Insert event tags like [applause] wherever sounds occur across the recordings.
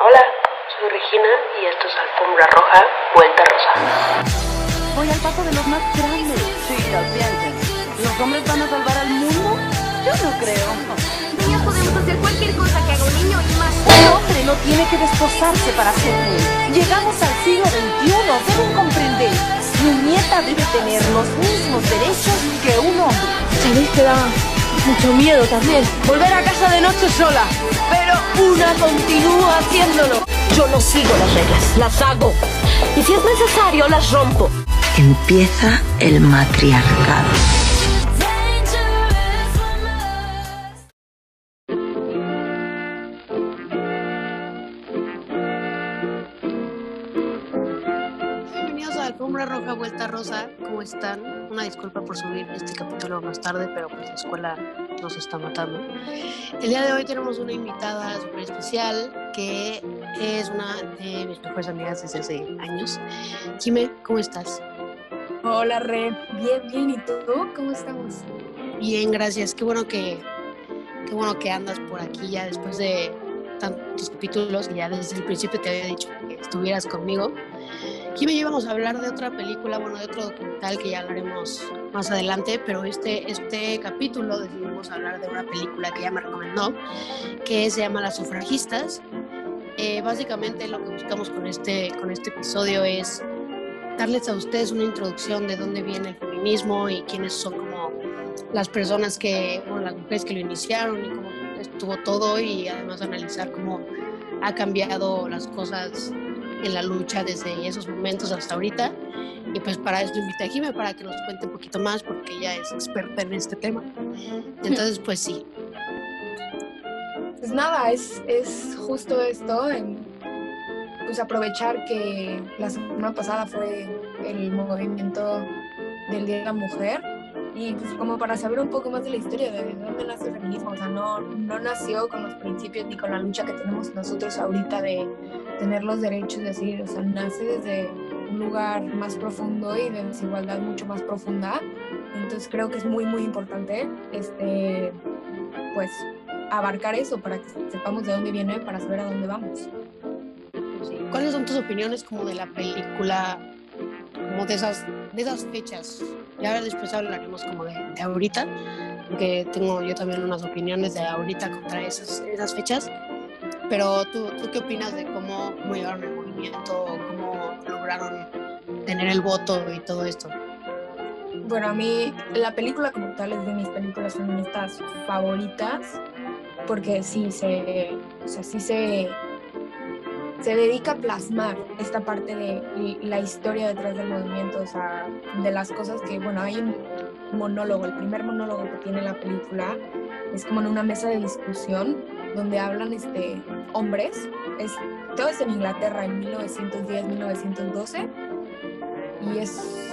Hola, soy Regina y esto es Alfombra Roja, Vuelta Rosa. Voy al paso de los más grandes. Sí, lo sienten. ¿Los hombres van a salvar al mundo? Yo no creo. Niños podemos hacer cualquier cosa que haga un niño y más. Un hombre no tiene que desposarse para ser rey. Llegamos al siglo XXI, deben comprender. Mi nieta debe tener los mismos derechos que un hombre. ¿Sabéis que da mucho miedo también? Volver a casa de noche sola. Pero una continúa haciéndolo. Yo no sigo las reglas, las hago. Y si es necesario, las rompo. Empieza el matriarcado. Están? Una disculpa por subir este capítulo más tarde, pero pues la escuela nos está matando. El día de hoy tenemos una invitada súper especial que es una de mis mejores amigas desde hace años. Jime, ¿cómo estás? Hola, Re. Bien, bien. ¿Y tú? ¿Cómo estamos? Bien, gracias. Qué bueno que, qué bueno que andas por aquí ya después de tantos capítulos y ya desde el principio te había dicho que estuvieras conmigo. Aquí me íbamos a hablar de otra película, bueno, de otro documental que ya hablaremos más adelante, pero este, este capítulo decidimos hablar de una película que ella me recomendó, que se llama Las sufragistas. Eh, básicamente lo que buscamos con este, con este episodio es darles a ustedes una introducción de dónde viene el feminismo y quiénes son como las personas que, bueno, las mujeres que lo iniciaron y cómo estuvo todo y además analizar cómo ha cambiado las cosas en la lucha desde esos momentos hasta ahorita. Y pues para eso invité a Jime para que nos cuente un poquito más porque ella es experta en este tema. [laughs] Entonces, pues sí. Pues nada, es, es justo esto, en, pues aprovechar que la semana pasada fue el movimiento del Día de la Mujer y pues como para saber un poco más de la historia de dónde nace el feminismo, o sea, no, no nació con los principios ni con la lucha que tenemos nosotros ahorita de tener los derechos, de decir, o sea, nace desde un lugar más profundo y de desigualdad mucho más profunda. Entonces creo que es muy, muy importante, este, pues, abarcar eso para que sepamos de dónde viene, para saber a dónde vamos. Sí. ¿Cuáles son tus opiniones como de la película, como de esas, de esas fechas? Ya después hablaremos como de, de ahorita, porque tengo yo también unas opiniones de ahorita contra esas, esas fechas. Pero ¿tú, ¿tú qué opinas de cómo, cómo llevaron el movimiento, cómo lograron tener el voto y todo esto? Bueno, a mí la película como tal es de mis películas feministas favoritas porque sí se, o sea, sí se, se dedica a plasmar esta parte de la historia detrás del movimiento, o sea, de las cosas que, bueno, hay un monólogo, el primer monólogo que tiene la película es como en una mesa de discusión donde hablan este, hombres, es, todo es en Inglaterra en 1910-1912 y es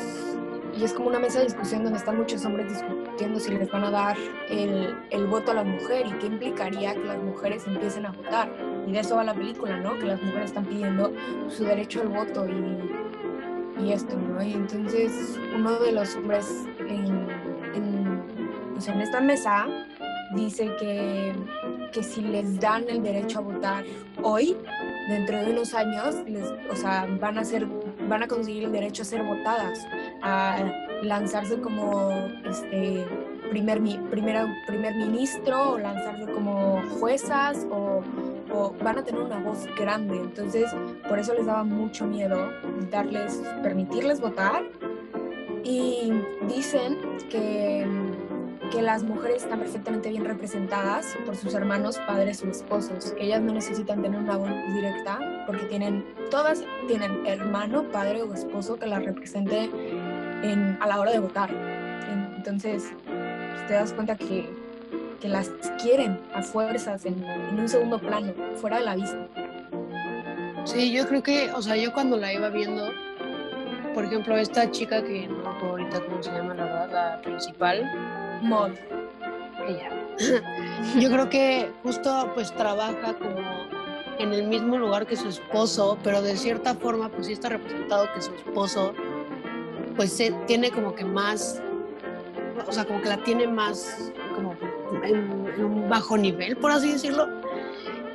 y es como una mesa de discusión donde están muchos hombres discutiendo si les van a dar el, el, voto a la mujer y qué implicaría que las mujeres empiecen a votar. Y de eso va la película, ¿no? Que las mujeres están pidiendo su derecho al voto y, y esto, ¿no? Y entonces uno de los hombres en, en, pues en esta mesa dice que, que si les dan el derecho a votar hoy, dentro de unos años, les, o sea, van a ser, van a conseguir el derecho a ser votadas, a lanzarse como este primer, primera, primer ministro o lanzarse como juezas o, o, van a tener una voz grande. Entonces, por eso les daba mucho miedo darles, permitirles votar. Y dicen que que las mujeres están perfectamente bien representadas por sus hermanos, padres o esposos, ellas no necesitan tener una voz directa porque tienen, todas tienen hermano, padre o esposo que las represente en, a la hora de votar. Entonces, pues, te das cuenta que, que las quieren a fuerzas en, en un segundo plano, fuera de la vista. Sí, yo creo que, o sea, yo cuando la iba viendo, por ejemplo, esta chica que no me acuerdo ahorita cómo se llama, la verdad, la principal, Mod. Ella. [laughs] Yo creo que justo pues trabaja como en el mismo lugar que su esposo, pero de cierta forma pues sí está representado que su esposo pues se, tiene como que más, o sea, como que la tiene más como en, un bajo nivel, por así decirlo.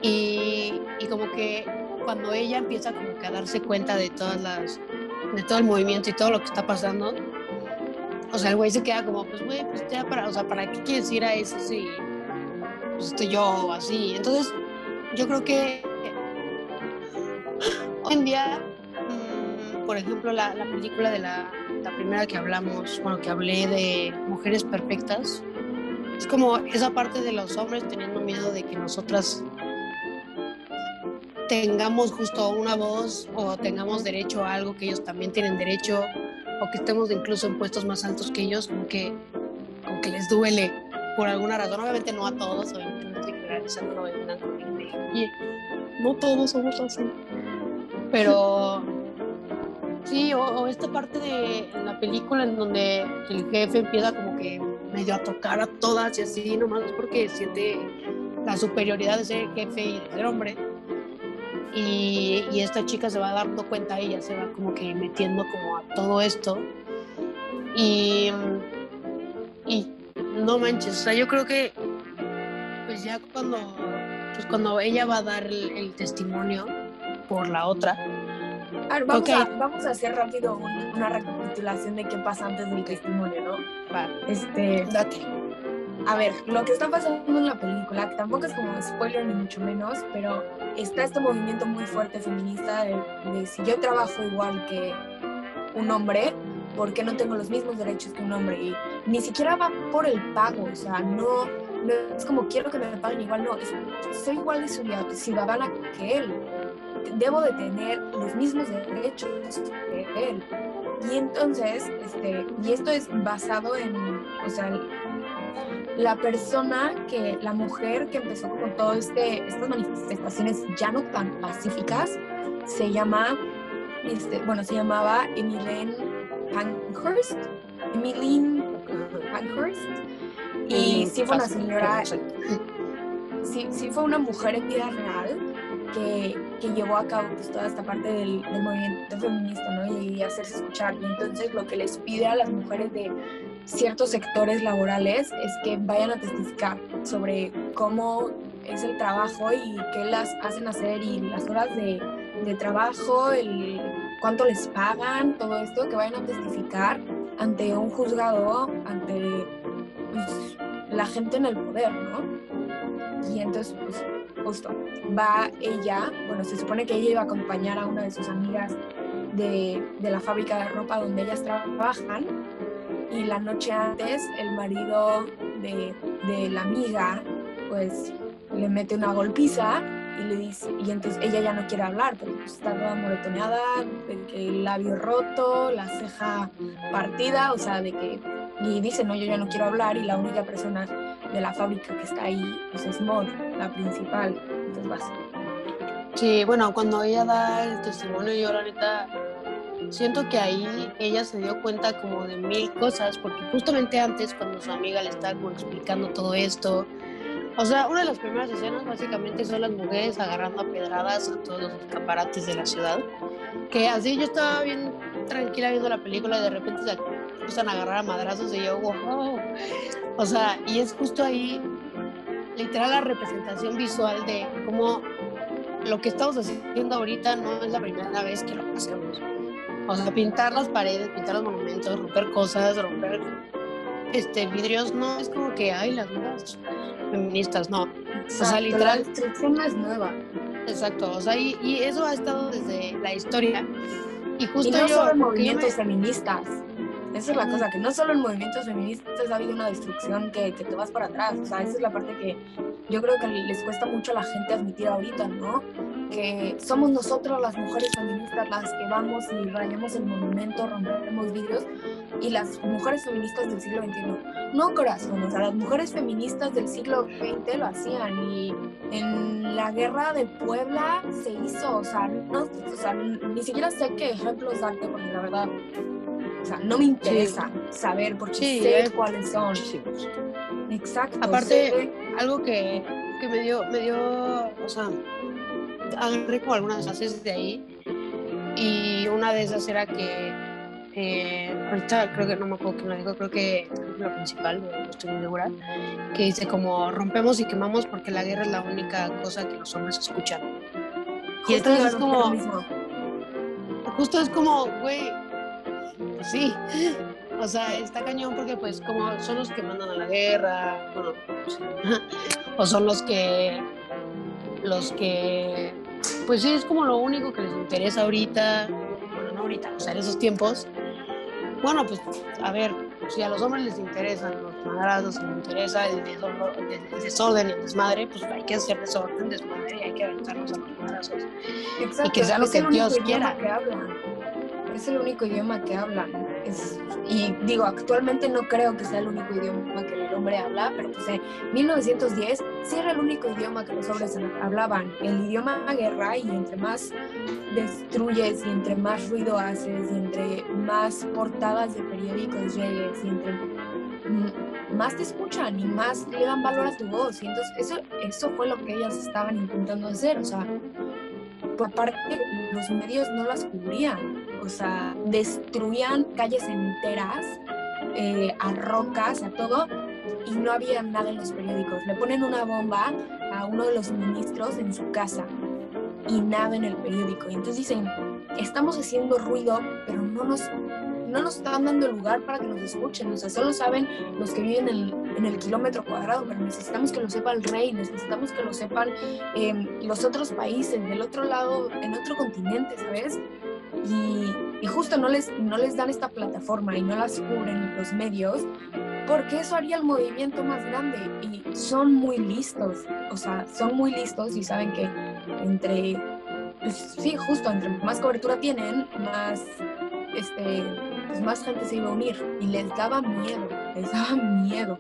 Y, y como que cuando ella empieza como que a darse cuenta de todas las, de todo el movimiento y todo lo que está pasando, o sea, el güey se queda como, pues güey, pues ya para, o sea, ¿para qué quieres ir a eso si pues estoy yo así? Entonces, yo creo que hoy en día, mm, por ejemplo, la, la película de la, la primera que hablamos, bueno, que hablé de mujeres perfectas, es como esa parte de los hombres teniendo miedo de que nosotras tengamos justo una voz o tengamos derecho a algo que ellos también tienen derecho o que estemos incluso en puestos más altos que ellos, como que, les duele por alguna razón. Obviamente no a todos, obviamente no estoy generalizando, y no todos somos así. Pero sí, o, esta parte de la película en donde el jefe empieza como que medio a tocar a todas y así, nomás porque siente la superioridad de ser jefe y de ser hombre y, y, esta chica se va dando cuenta, ella se va como que metiendo como a todo esto y, y no manches, o sea, yo creo que pues ya cuando, pues cuando ella va a dar el, el testimonio por la otra. A ver, vamos, okay. a, vamos a hacer rápido una, una, recapitulación de qué pasa antes del testimonio, ¿no? Este, Date. A ver, lo que está pasando en la película, que tampoco es como spoiler ni mucho menos, pero está este movimiento muy fuerte feminista de, de si yo trabajo igual que un hombre, ¿por qué no tengo los mismos derechos que un hombre? Y ni siquiera va por el pago, o sea, no, es como quiero que me paguen igual, no, soy igual de ciudadana que él, debo de tener los mismos derechos que él. Y entonces, este, y esto es basado en, o sea, la persona que, la mujer que empezó con todas este, estas manifestaciones ya no tan pacíficas, se llama, este, bueno, se llamaba Emilene Pankhurst, Emmeline Pankhurst, y sí fue una señora, sí, sí fue una mujer en vida real que, que llevó a cabo pues, toda esta parte del, del movimiento feminista, ¿no? Y, y hacerse escuchar. Y entonces lo que les pide a las mujeres de ciertos sectores laborales es que vayan a testificar sobre cómo es el trabajo y qué las hacen hacer y las horas de, de trabajo, el cuánto les pagan, todo esto, que vayan a testificar ante un juzgado, ante pues, la gente en el poder, ¿no? Y entonces, pues, justo, va ella, bueno, se supone que ella iba a acompañar a una de sus amigas de, de la fábrica de ropa donde ellas trabajan y la noche antes el marido de, de, la amiga pues le mete una golpiza y le dice y entonces ella ya no quiere hablar porque pues, está toda moretoneada el labio roto la ceja partida o sea de que y dice no yo ya no quiero hablar y la única persona de la fábrica que está ahí pues es Maud la principal. Entonces vas. Sí bueno cuando ella da el testimonio yo la neta siento que ahí ella se dio cuenta como de mil cosas, porque justamente antes cuando su amiga le estaba como explicando todo esto, o sea, una de las primeras escenas básicamente son las mujeres agarrando a pedradas a todos los escaparates de la ciudad, que así yo estaba bien tranquila viendo la película y de repente se empiezan a agarrar a madrazos y yo, wow, o sea, y es justo ahí literal la representación visual de cómo lo que estamos haciendo ahorita no es la primera vez que lo hacemos. O sea, pintar las paredes, pintar los monumentos, romper cosas, romper este vidrios, no es como que hay las nuevas feministas, no. Exacto, o sea, literal. La destrucción no es nueva. Exacto, o sea, y, y, eso ha estado desde la historia. Y justo y no yo, solo en movimientos me... feministas. Esa es la cosa, que no solo en movimientos feministas ha habido una destrucción que, que te vas para atrás. O sea, esa es la parte que yo creo que les cuesta mucho a la gente admitir ahorita, ¿no? Que somos nosotros las mujeres feministas las que vamos y rayamos el monumento, rompemos vidrios y las mujeres feministas del siglo XXI. No, corazón, o sea, las mujeres feministas del siglo XX lo hacían y en la guerra de Puebla se hizo, o sea, no, o sea ni siquiera sé qué ejemplos darte porque la verdad, o sea, no me interesa sí. saber porque sí, sé es, cuáles son. Sí. Exacto. Aparte, sé. algo que, que me dio, me dio, o sea, agarré como algunas frases de ahí y una de esas era que eh, ahorita creo que no me acuerdo quién lo dijo, creo que película principal, no estoy muy segura, que dice como rompemos y quemamos porque la guerra es la única cosa que los hombres escuchan. Y entonces es como, lo justo es como, güey, pues sí. [laughs] O sea, está cañón porque pues como son los que mandan a la guerra, bueno, [laughs] o son los que, los que, pues sí, es como lo único que les interesa ahorita, bueno, no ahorita, o sea, en esos tiempos. Bueno, pues a ver, si a los hombres les interesan los madrazos, les interesa el, desorden, el desorden y el desmadre, pues hay que hacer desorden, desmadre y hay que aventarnos a los madrazos. Exacto, que sea lo es que el único Dios idioma quiera. que hablan. Es el único idioma que hablan. Y digo, actualmente no creo que sea el único idioma que el hombre habla, pero pues en 1910 sí era el único idioma que los hombres hablaban. El idioma guerra y entre más destruyes y entre más ruido haces y entre más portadas de periódicos llegues y entre más te escuchan y más le dan valor a tu voz. Y entonces eso, eso fue lo que ellas estaban intentando hacer. O sea, aparte, los medios no las cubrían. O sea, destruían calles enteras, eh, a rocas, a todo, y no había nada en los periódicos. Le ponen una bomba a uno de los ministros en su casa y nada en el periódico. Y entonces dicen, estamos haciendo ruido, pero no nos, no nos están dando lugar para que nos escuchen. O sea, solo saben los que viven en, el kilómetro cuadrado, pero necesitamos que lo sepa el rey, necesitamos que lo sepan em, los otros países, del otro lado, en otro continente, ¿sabes? Y, justo no les, no les dan esta plataforma y no las cubren los medios, porque eso haría el movimiento más grande. Y son muy listos, o sea, son muy listos y saben que entre, pues, sí, justo, entre más cobertura tienen, más, este, pues más gente se iba a unir. Y les daba miedo, les daba miedo.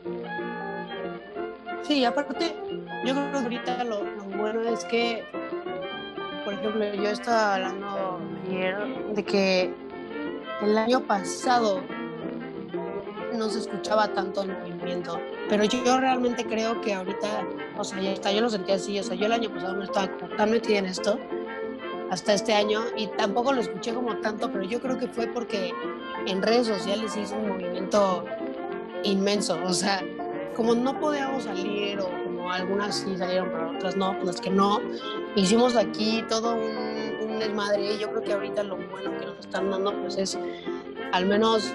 Sí, aparte, yo creo que ahorita lo, lo bueno es que, por ejemplo, yo estaba hablando de que el año pasado no se escuchaba tanto el movimiento, pero yo, realmente creo que ahorita, o sea, ya está, yo lo sentí así, o sea, yo el año pasado no estaba tan metida en esto, hasta este año, y tampoco lo escuché como tanto, pero yo creo que fue porque en redes sociales hizo un movimiento inmenso, o sea, como no podíamos salir o como algunas sí salieron pero otras no, las que no, hicimos aquí todo un, un desmadre y yo creo que ahorita lo bueno que nos están dando pues es al menos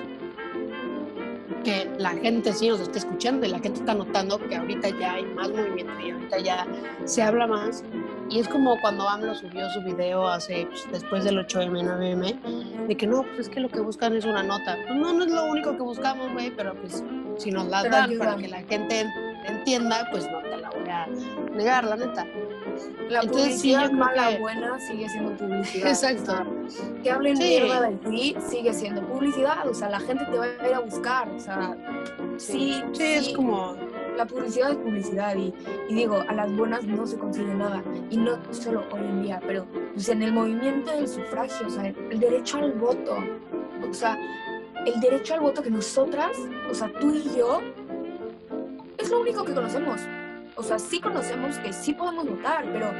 que la gente sí nos está escuchando y la gente está notando que ahorita ya hay más movimiento y ahorita ya se habla más y es como cuando AMLO subió su video hace pues, después del 8M, 9M de que no, pues es que lo que buscan es una nota. Pues no, no es lo único que buscamos, güey, pero pues si nos la dan para que la gente entienda, pues no te la voy a negar, la neta. La Entonces, sí, publicidad creo mala que- buena sigue siendo publicidad. Exacto. O sea, que hablen Sí. mierda de ti sigue siendo publicidad. O sea, la gente te va a ir a buscar. O sea, sí, Sí, es como... la publicidad es publicidad y, y digo, a las buenas no se consigue nada y no solo hoy en día, pero pues, en el movimiento del sufragio, o sea, el derecho al voto, o sea, el derecho al voto que nosotras, o sea, tú y yo, es lo único que conocemos. O sea, sí conocemos que sí podemos votar, pero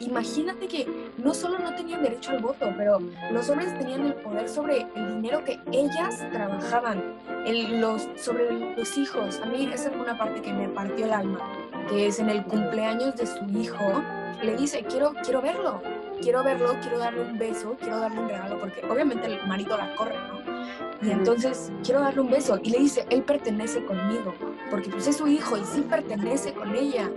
imagínate que no solo no tenían derecho al voto, pero los hombres tenían el poder sobre el dinero que ellas trabajaban, el- los, sobre los hijos. A mí esa fue una parte que me partió el alma, que es en el cumpleaños de su hijo, le dice, quiero, quiero verlo, quiero verlo, quiero darle un beso, quiero darle un regalo, porque obviamente el marido la corre, ¿no? Y entonces quiero darle un beso. Y le dice, él pertenece conmigo, porque pues es su hijo y sí pertenece con ella.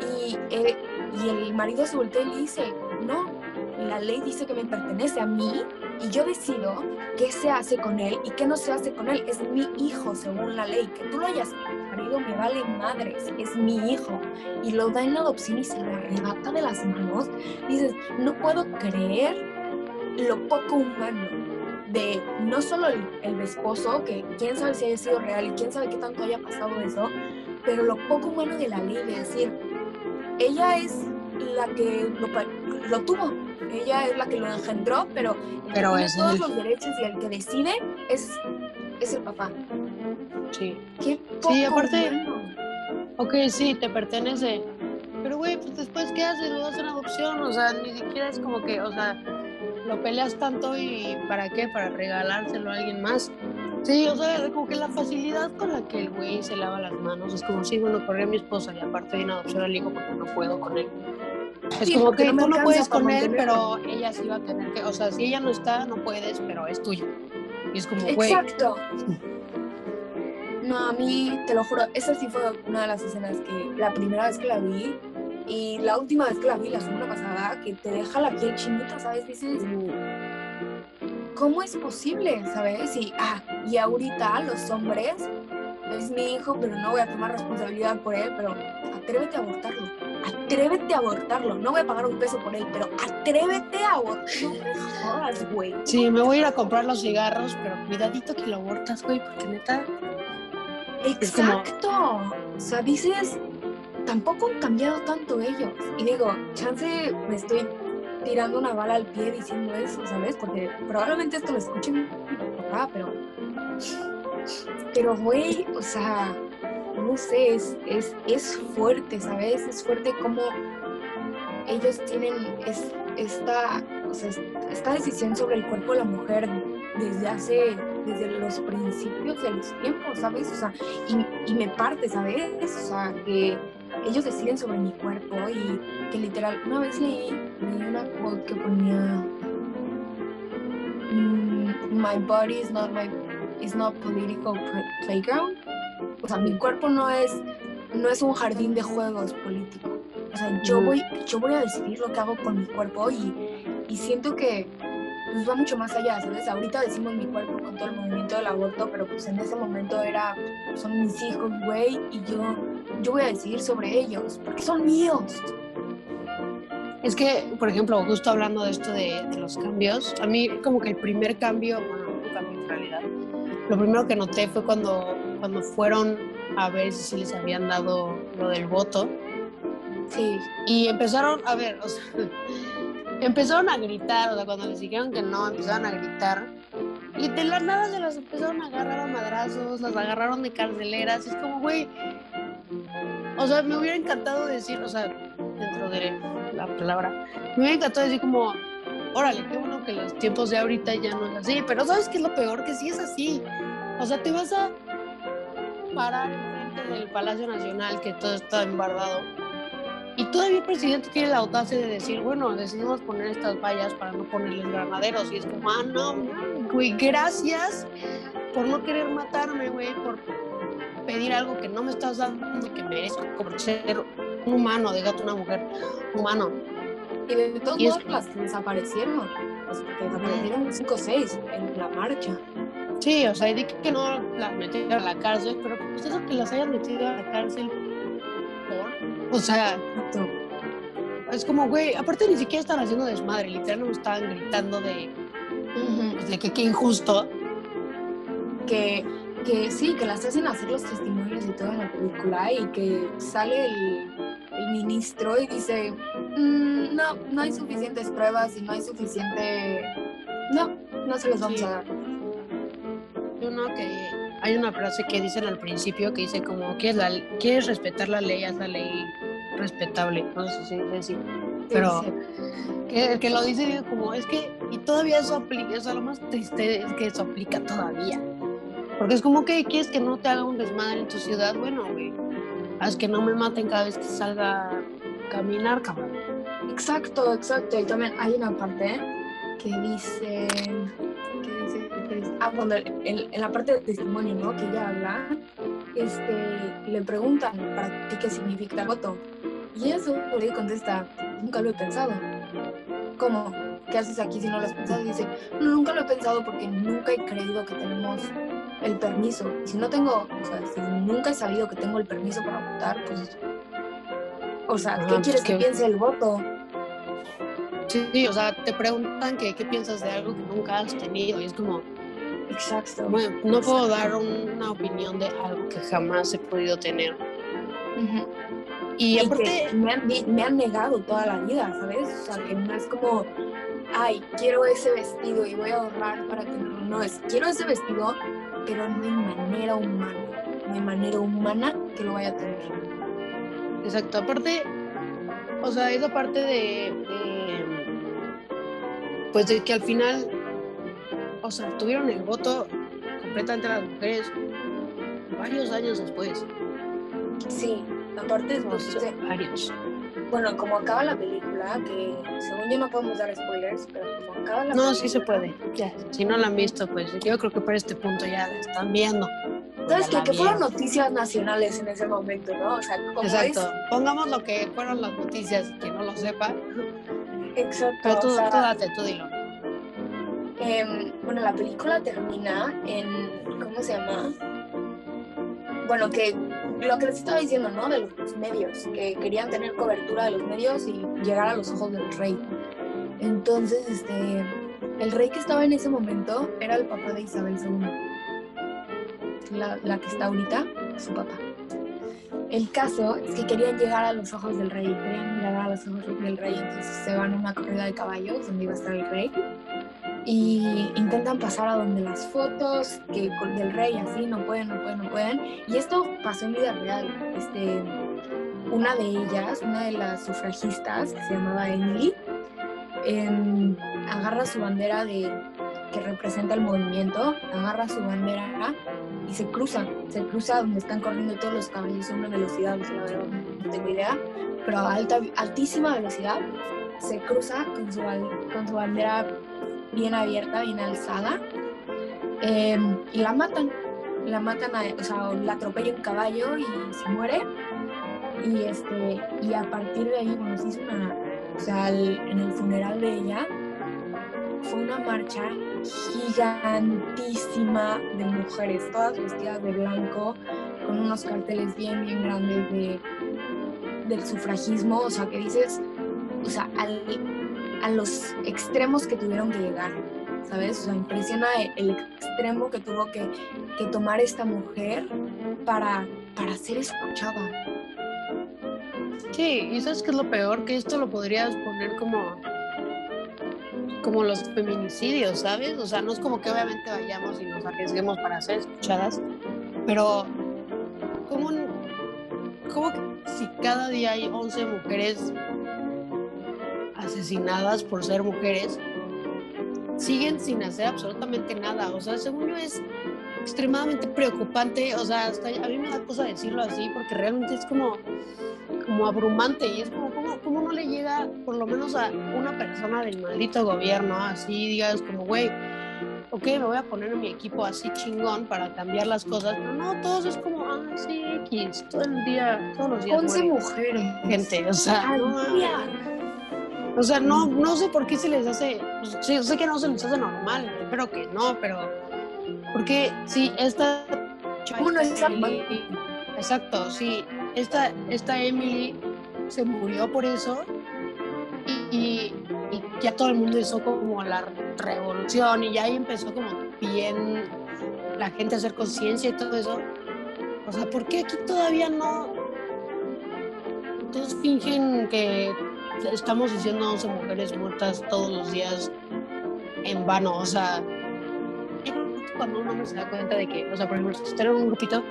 Y, eh, y el marido se voltea y le dice, no, la ley dice que me pertenece a mí y yo decido qué se hace con él y qué no se hace con él. Es mi hijo según la ley. Que tú lo hayas parido me vale madres, es mi hijo. Y lo da en adopción y se lo arrebata de las manos. Dices, no puedo creer lo poco humano de no solo el, el esposo, que quién sabe si haya sido real y quién sabe qué tanto haya pasado eso, pero lo poco humano de la ley, de decir, ella es la que lo, lo tuvo, ella es la que lo engendró, pero el Pero es todos él. los derechos y el que decide es, es el papá. Sí. Qué poco Sí, aparte- humano. Ok, sí, te pertenece. Pero, güey, pues después, ¿qué haces? Lo das en adopción. O sea, ni siquiera es como que, o sea, lo peleas tanto y ¿para qué? Para regalárselo a alguien más. Sí, o sea, como que la facilidad con la que el güey se lava las manos es como si, bueno, corrí a mi esposa y aparte de una adopción al hijo porque no puedo con él. Es Sí, como que no tú no puedes con él, pero ella sí va a tener que, o sea, si ella no está, no puedes, pero es tuyo. Y es como, güey, Exacto. No, a mí, te lo juro, esa sí fue una de las escenas que la primera vez que la vi y la última vez que la vi, la semana pasada, que te deja la piel chinita, ¿sabes? Dices, ¿cómo es posible, sabes? Y, ah, y ahorita los hombres, es mi hijo, pero no voy a tomar responsabilidad por él, pero atrévete a abortarlo. Atrévete a abortarlo. No voy a pagar un peso por él, pero atrévete a abortarlo. No güey. sí, me voy a ir a comprar los cigarros, pero cuidadito que lo abortas, güey, porque neta, Es como- Exacto. O sea, dices, tampoco han cambiado tanto ellos. Y digo, chance me estoy tirando una bala al pie diciendo eso, ¿sabes? Porque probablemente esto lo escuche mi papá, pero. Pero, güey, o sea, no sé, es, es, es fuerte, ¿sabes? Es fuerte como ellos tienen es- esta, o sea, es- esta decisión sobre el cuerpo de la mujer desde hace, desde los principios de los tiempos, ¿sabes? O sea, y me parte, ¿sabes? O sea, que ellos deciden sobre mi cuerpo y que literal, una vez leí, leí una quote que ponía mm, My body is not my is not political pl- playground. O sea, mi cuerpo no es no es un jardín de juegos político. O sea, yo voy yo voy a decidir lo que hago con mi cuerpo y, y siento que pues va mucho más allá, ¿sabes? Ahorita decimos mi cuerpo con todo el movimiento del aborto, pero pues en ese momento era, son mis hijos, güey, y yo, yo voy a decidir sobre ellos, porque son míos. Es que, por ejemplo, justo hablando de esto de, de los cambios, a mí como que el primer cambio, bueno, no un cambio en realidad, lo primero que noté fue cuando, cuando fueron a ver si les habían dado lo del voto. Sí, y empezaron, a ver, o sea, [laughs] empezaron a gritar, o sea, cuando les dijeron que no, empezaron a gritar. Y de la nada se las empezaron a agarrar a madrazos, las agarraron de carceleras, es como, güey, o sea, me hubiera encantado decir, o sea, dentro de la palabra, me hubiera encantado decir como, órale, qué bueno que los tiempos de ahorita ya no es así, pero ¿sabes qué es lo peor? Que sí es así. O sea, te vas a parar enfrente del Palacio Nacional, que todo está embardado, y todavía el presidente tiene la audacia de decir, bueno, decidimos poner estas vallas para no ponerles granaderos, y es como, ah, no, güey, gracias por no querer matarme, güey, por pedir algo que no me estás dando, que merezco, por ser un humano, déjate una mujer, humano. y de todos Y modos las desaparecieron, pues porque desaparecieron cinco o seis en la marcha. Sí, o sea, di que no las metieron a la cárcel, pero pues eso que las hayan metido a la cárcel por, o sea, Exacto. es como, güey, aparte ni siquiera están haciendo desmadre, literal no estaban gritando de, pues, de que qué injusto. que, que sí, que las hacen hacer los testimonios y todo en la película y que sale el, el ministro y dice, "Mm, no, no hay suficientes pruebas y no hay suficiente... No, no se los vamos Sí. a dar. Hay uno que hay una frase que dicen al principio que dice como quieres la quieres respetar la ley, haz la ley respetable, no sé si dice así, pero que, que lo dice como es que y todavía eso aplica, o sea, lo más triste es que eso aplica todavía. Porque es como que quieres que no te haga un desmadre en tu ciudad, bueno, güey, haz que no me maten cada vez que salga a caminar, cabrón. Exacto, exacto. Y también hay una parte que dice, que dice, que dice- ah, cuando el- en la parte del testimonio, ¿no? Que ella habla, este, le preguntan, ¿para ti qué significa voto? Y ella le contesta, nunca lo he pensado. ¿Cómo? ¿Qué haces aquí si no lo has pensado? Y dice, "No, nunca lo he pensado porque nunca he creído que tenemos el permiso. Si no tengo, o sea, si nunca he sabido que tengo el permiso para votar, pues... O sea, Ajá, ¿qué pues quieres que que- piense el voto? Sí, o sea, te preguntan que qué piensas de algo que nunca has tenido y es como, Exacto. bueno, no puedo dar un- una opinión de algo que jamás he podido tener. Ujú. Y Y aparte, me han, me han negado toda la vida, ¿sabes? O sea, que no es como, ay, quiero ese vestido y voy a ahorrar para tenerlo. No, es, quiero ese vestido, pero no hay manera humana, no hay manera humana que lo vaya a tener. exacto, aparte, o sea, esa parte de, de, pues de que al final, o sea, tuvieron el voto, completamente las mujeres varios años después. Sí, aparte de- varios. Bueno, como acaba la película, que según yo no podemos dar spoilers, pero como acaba la No, sí se puede. Ya, si no la han visto, pues yo creo que para este punto ya la están viendo. ¿Sabes Ya qué? Que fueron noticias nacionales en ese momento, ¿no? O sea, como Exacto. es... Pongamos lo que fueron las noticias, que no lo sepa. Exacto. Pero tú, o sea, tú date, tú dilo. em, bueno, la película termina en... ¿Cómo se llama? Bueno, que lo que les estaba diciendo, ¿no? De los medios, que querían tener cobertura de los medios y llegar a los ojos del rey. Entonces, este... El rey que estaba en ese momento era el papá de Isabel II. La, la que está ahorita, su papá. El caso es que querían llegar a los ojos del rey, querían llegar a los ojos del rey, entonces se van a una corrida de caballos donde iba a estar el rey y intentan pasar a donde las fotos que del rey así no pueden, no pueden, no pueden. Y esto pasó en vida real. Este, una de ellas, una de las sufragistas que se llamaba Emily, em, agarra su bandera de que representa el movimiento, agarra su bandera y se cruza, se cruza donde están corriendo todos los caballos a una velocidad, o sea, no tengo idea, pero a alta, altísima velocidad, se cruza con su bandera bien abierta, bien alzada, eh, y la matan, la matan, a- o sea, la atropella un caballo y se muere, y este, y a partir de ahí, bueno, se hizo una, o sea, en el funeral de ella, fue una marcha gigantísima de mujeres, todas vestidas de blanco, con unos carteles bien, bien grandes de, del sufragismo, o sea, que dices, o sea, al- a los extremos que tuvieron que llegar, ¿sabes? O sea, impresiona el, extremo que tuvo que, que tomar esta mujer para, para ser escuchada. Sí, y sabes qué es lo peor, que esto lo podrías poner como como los feminicidios, ¿sabes? O sea, no es como que obviamente vayamos y nos arriesguemos para ser escuchadas, pero ¿cómo, cómo que si cada día hay 11 mujeres asesinadas por ser mujeres, siguen sin hacer absolutamente nada? O sea, según yo es extremadamente preocupante, o sea, hasta a mí me da cosa decirlo así, porque realmente es como como abrumante y es como, ¿cómo, cómo no le llega por lo menos a una persona del maldito gobierno? Así digas como, güey, ok, me voy a poner en mi equipo así chingón para cambiar las cosas, pero no, todos es como, ah, sí, X, todo el día, todos los días 11 muere mujeres. gente, o sea, no. O sea, no, no sé por qué se les hace, pues, sí, yo sé que no se les hace normal, espero que no, pero porque si esta Uno Emily- exacto, sí, esta, esta Emily se murió por eso y, y- y ya todo el mundo hizo como la revolución y ya ahí empezó como bien la gente a hacer conciencia y todo eso. O sea, ¿por qué aquí todavía no? Todos fingen que estamos diciendo 11 mujeres muertas todos los días en vano. O sea, yo creo que cuando un hombre se da cuenta de que, o sea, por ejemplo, si están en un grupito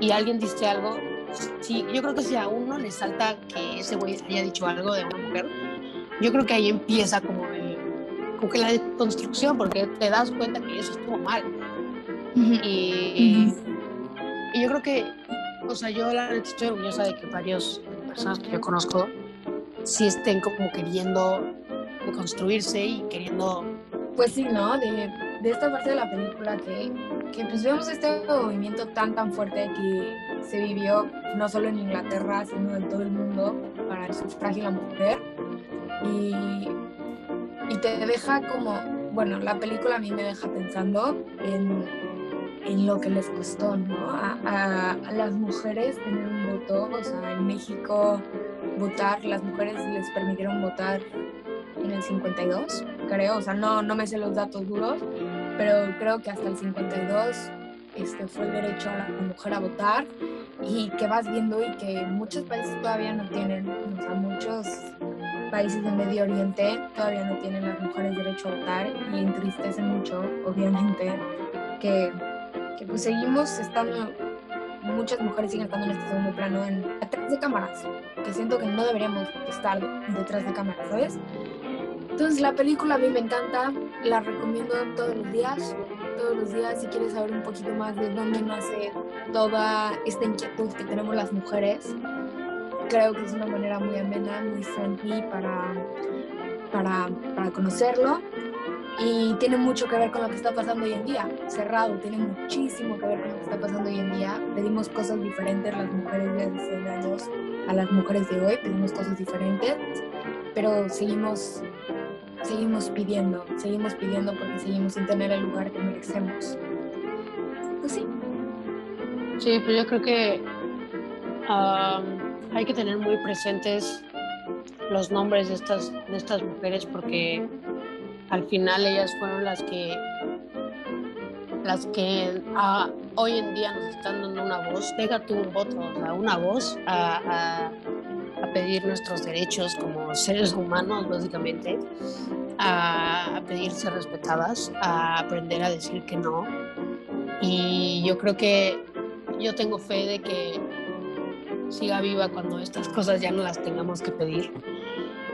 y alguien dice algo, sí, yo creo que si a uno le salta que ese güey haya dicho algo de una mujer, yo creo que ahí empieza como el, como que la deconstrucción, porque te das cuenta que eso estuvo mal. Y, y yo creo que, o sea, yo la estoy orgullosa de que varias personas que yo conozco sí estén como queriendo construirse y queriendo Pues sí, ¿no? De, de esta parte de la película que, que pues vemos este movimiento tan tan fuerte que se vivió no solo en Inglaterra, sino en todo el mundo para el sufragio de la mujer. Y, y te deja como, bueno, la película a mí me deja pensando en, en lo que les costó, ¿no? A, a- a las mujeres tener un voto, o sea, en México votar, las mujeres les permitieron votar en el 52, creo, o sea, no, no me sé los datos duros, pero creo que hasta el 52 este, fue el derecho a la mujer a votar y que vas viendo y que muchos países todavía no tienen, o sea, muchos países de Medio Oriente todavía no tienen las mujeres derecho a votar y entristece mucho, obviamente, que, que pues seguimos estando, muchas mujeres siguen estando en este segundo plano en, detrás de cámaras, que siento que no deberíamos estar detrás de cámaras, ¿sabes? Entonces la película a mí me encanta, la recomiendo todos los días. todos los días si quieres saber un poquito más de dónde nace toda esta inquietud que tenemos las mujeres. Creo que es una manera muy amena, muy friendly para, para, para conocerlo y tiene mucho que ver con lo que está pasando hoy en día. Cerrado, tiene muchísimo que ver con lo que está pasando hoy en día. Pedimos cosas diferentes las mujeres de hace 100 años a las mujeres de hoy, pedimos cosas diferentes, pero seguimos, seguimos pidiendo, seguimos pidiendo porque seguimos sin tener el lugar que merecemos. Pues sí. Sí, pues yo creo que um, hay que tener muy presentes los nombres de estas, de estas mujeres porque al final ellas fueron las que las que ah, hoy en día nos están dando una voz, pégate un voto, una voz a, pedir nuestros derechos como seres humanos, básicamente, a, a pedir respetadas, a aprender a decir que no. Y yo creo que yo tengo fe de que siga viva cuando estas cosas ya no las tengamos que pedir.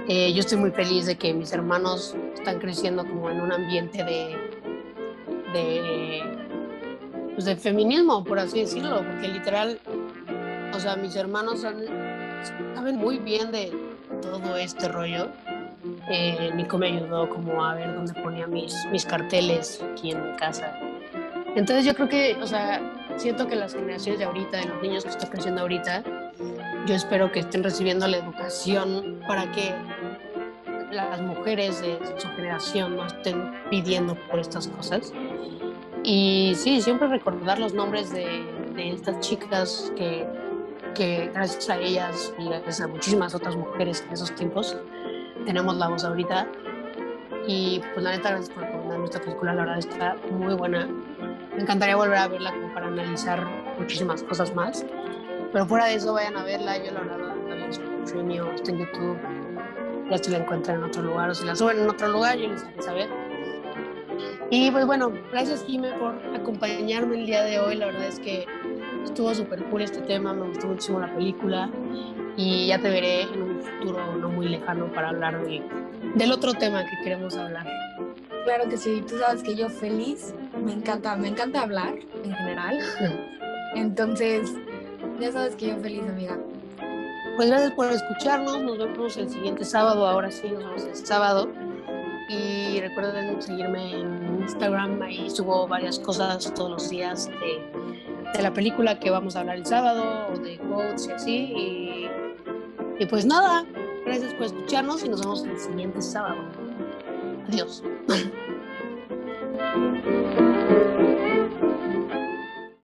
Eh, yo estoy muy feliz de que mis hermanos están creciendo como en un ambiente de, de, pues de feminismo, por así decirlo, porque literal, o sea, mis hermanos saben muy bien de todo este rollo. Eh, Nico me ayudó como a ver dónde ponía mis, mis carteles aquí en mi casa. Entonces yo creo que, o sea, siento que las generaciones de ahorita, de los niños que están creciendo ahorita, yo espero que estén recibiendo la educación para que las mujeres de su generación no estén pidiendo por estas cosas. Y sí, siempre recordar los nombres de, de estas chicas que, que, gracias a ellas y gracias a muchísimas otras mujeres en esos tiempos tenemos la voz ahorita. Y pues la neta, gracias por recomendar esta película, la verdad está muy buena. Me encantaría volver a verla como para analizar muchísimas cosas más. Pero fuera de eso, vayan a verla. Yo la verdad la vi en está en YouTube. Ya si la encuentran en otro lugar o si la suben en otro lugar, yo les haré saber. Y pues bueno, gracias Jime por acompañarme el día de hoy. La verdad es que estuvo súper cool este tema, me gustó muchísimo la película y ya te veré en un futuro no muy lejano para hablar de, del otro tema que queremos hablar. Claro que sí, tú sabes que yo feliz, me encanta, me encanta hablar en general. [laughs] Entonces, ya sabes que yo feliz, amiga. Pues gracias por escucharnos. Nos vemos el siguiente sábado. Ahora sí, nos vemos el sábado. Y recuerden seguirme en Instagram. Ahí subo varias cosas todos los días de, la película que vamos a hablar el sábado, o de quotes y así. Y, y pues nada, gracias por escucharnos y nos vemos el siguiente sábado. Adiós. [laughs]